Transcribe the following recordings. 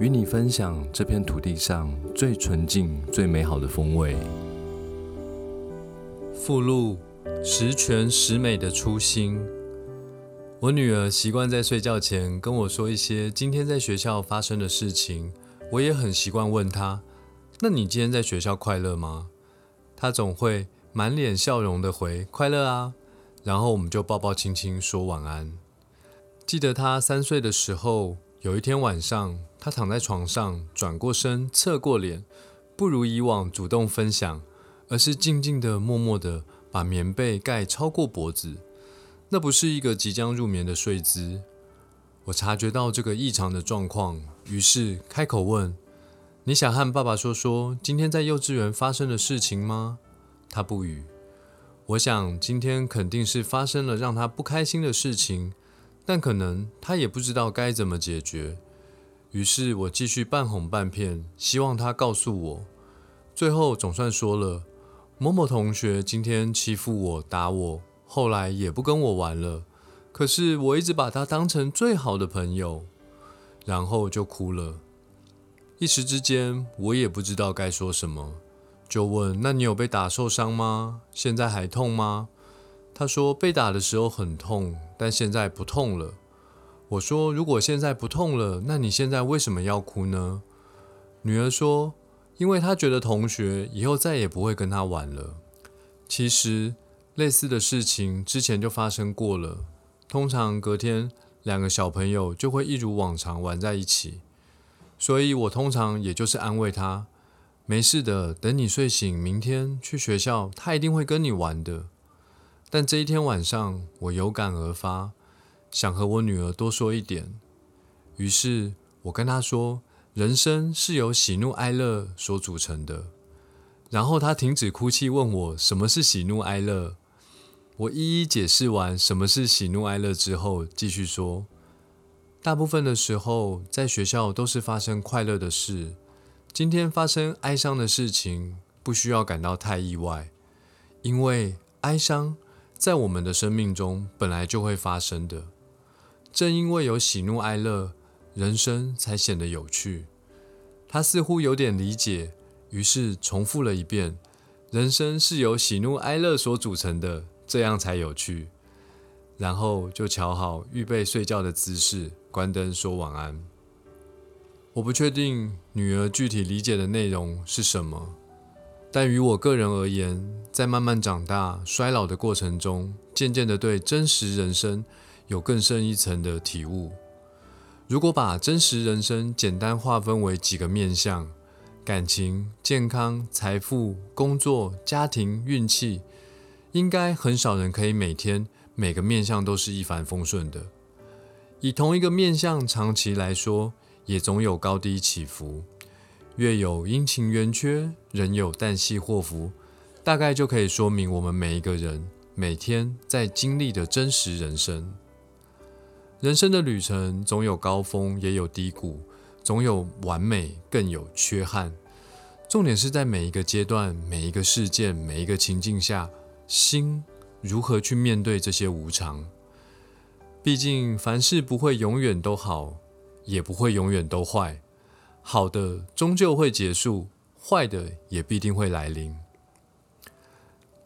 与你分享这片土地上最纯净、最美好的风味。附录：十全十美的初心。我女儿习惯在睡觉前跟我说一些今天在学校发生的事情，我也很习惯问她：“那你今天在学校快乐吗？”她总会满脸笑容的回：“快乐啊。”然后我们就抱抱亲亲说晚安。记得她三岁的时候。有一天晚上，他躺在床上，转过身，侧过脸，不如以往主动分享，而是静静的、默默的把棉被盖超过脖子。那不是一个即将入眠的睡姿。我察觉到这个异常的状况，于是开口问：“你想和爸爸说说今天在幼稚园发生的事情吗？”他不语。我想今天肯定是发生了让他不开心的事情。但可能他也不知道该怎么解决，于是我继续半哄半骗，希望他告诉我。最后总算说了，某某同学今天欺负我、打我，后来也不跟我玩了。可是我一直把他当成最好的朋友，然后就哭了。一时之间，我也不知道该说什么，就问：“那你有被打受伤吗？现在还痛吗？”他说：“被打的时候很痛。”但现在不痛了。我说：“如果现在不痛了，那你现在为什么要哭呢？”女儿说：“因为她觉得同学以后再也不会跟她玩了。”其实类似的事情之前就发生过了。通常隔天两个小朋友就会一如往常玩在一起，所以我通常也就是安慰她：“没事的，等你睡醒，明天去学校，他一定会跟你玩的。”但这一天晚上，我有感而发，想和我女儿多说一点。于是，我跟她说：“人生是由喜怒哀乐所组成的。”然后她停止哭泣，问我什么是喜怒哀乐。我一一解释完什么是喜怒哀乐之后，继续说：“大部分的时候，在学校都是发生快乐的事。今天发生哀伤的事情，不需要感到太意外，因为哀伤。”在我们的生命中本来就会发生的，正因为有喜怒哀乐，人生才显得有趣。他似乎有点理解，于是重复了一遍：“人生是由喜怒哀乐所组成的，这样才有趣。”然后就瞧好预备睡觉的姿势，关灯说晚安。我不确定女儿具体理解的内容是什么。但于我个人而言，在慢慢长大、衰老的过程中，渐渐的对真实人生有更深一层的体悟。如果把真实人生简单划分为几个面向：感情、健康、财富、工作、家庭、运气，应该很少人可以每天每个面向都是一帆风顺的。以同一个面向长期来说，也总有高低起伏。月有阴晴圆缺，人有旦夕祸福，大概就可以说明我们每一个人每天在经历的真实人生。人生的旅程总有高峰，也有低谷；总有完美，更有缺憾。重点是在每一个阶段、每一个事件、每一个情境下，心如何去面对这些无常。毕竟凡事不会永远都好，也不会永远都坏。好的终究会结束，坏的也必定会来临。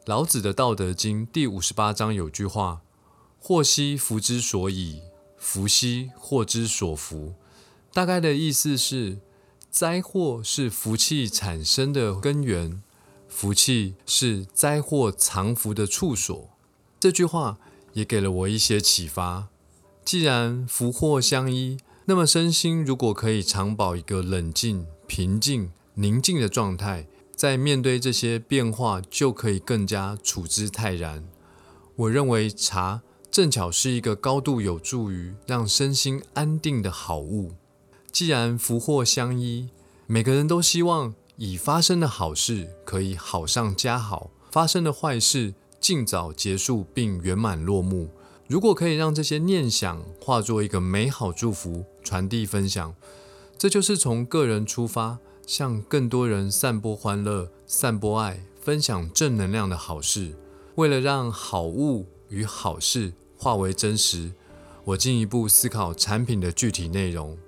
老子的《道德经》第五十八章有句话：“祸兮福之所以，福兮祸之所伏。”大概的意思是，灾祸是福气产生的根源，福气是灾祸藏福的处所。这句话也给了我一些启发。既然福祸相依，那么，身心如果可以常保一个冷静、平静、宁静的状态，在面对这些变化，就可以更加处之泰然。我认为茶正巧是一个高度有助于让身心安定的好物。既然福祸相依，每个人都希望已发生的好事可以好上加好，发生的坏事尽早结束并圆满落幕。如果可以让这些念想化作一个美好祝福，传递分享，这就是从个人出发，向更多人散播欢乐、散播爱、分享正能量的好事。为了让好物与好事化为真实，我进一步思考产品的具体内容。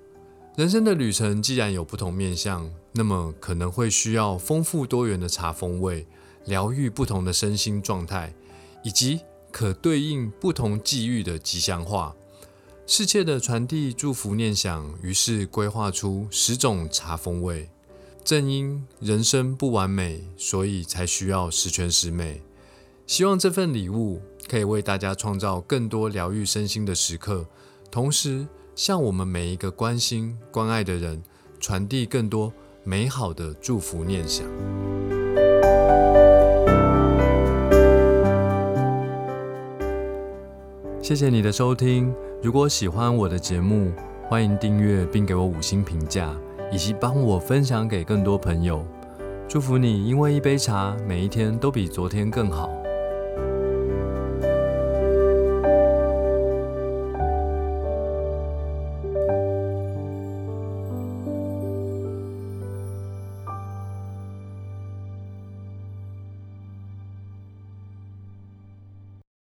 人生的旅程既然有不同面向，那么可能会需要丰富多元的茶风味，疗愈不同的身心状态，以及。可对应不同际遇的吉祥话，世切的传递祝福念想，于是规划出十种茶风味。正因人生不完美，所以才需要十全十美。希望这份礼物可以为大家创造更多疗愈身心的时刻，同时向我们每一个关心关爱的人传递更多美好的祝福念想。谢谢你的收听。如果喜欢我的节目，欢迎订阅并给我五星评价，以及帮我分享给更多朋友。祝福你，因为一杯茶，每一天都比昨天更好。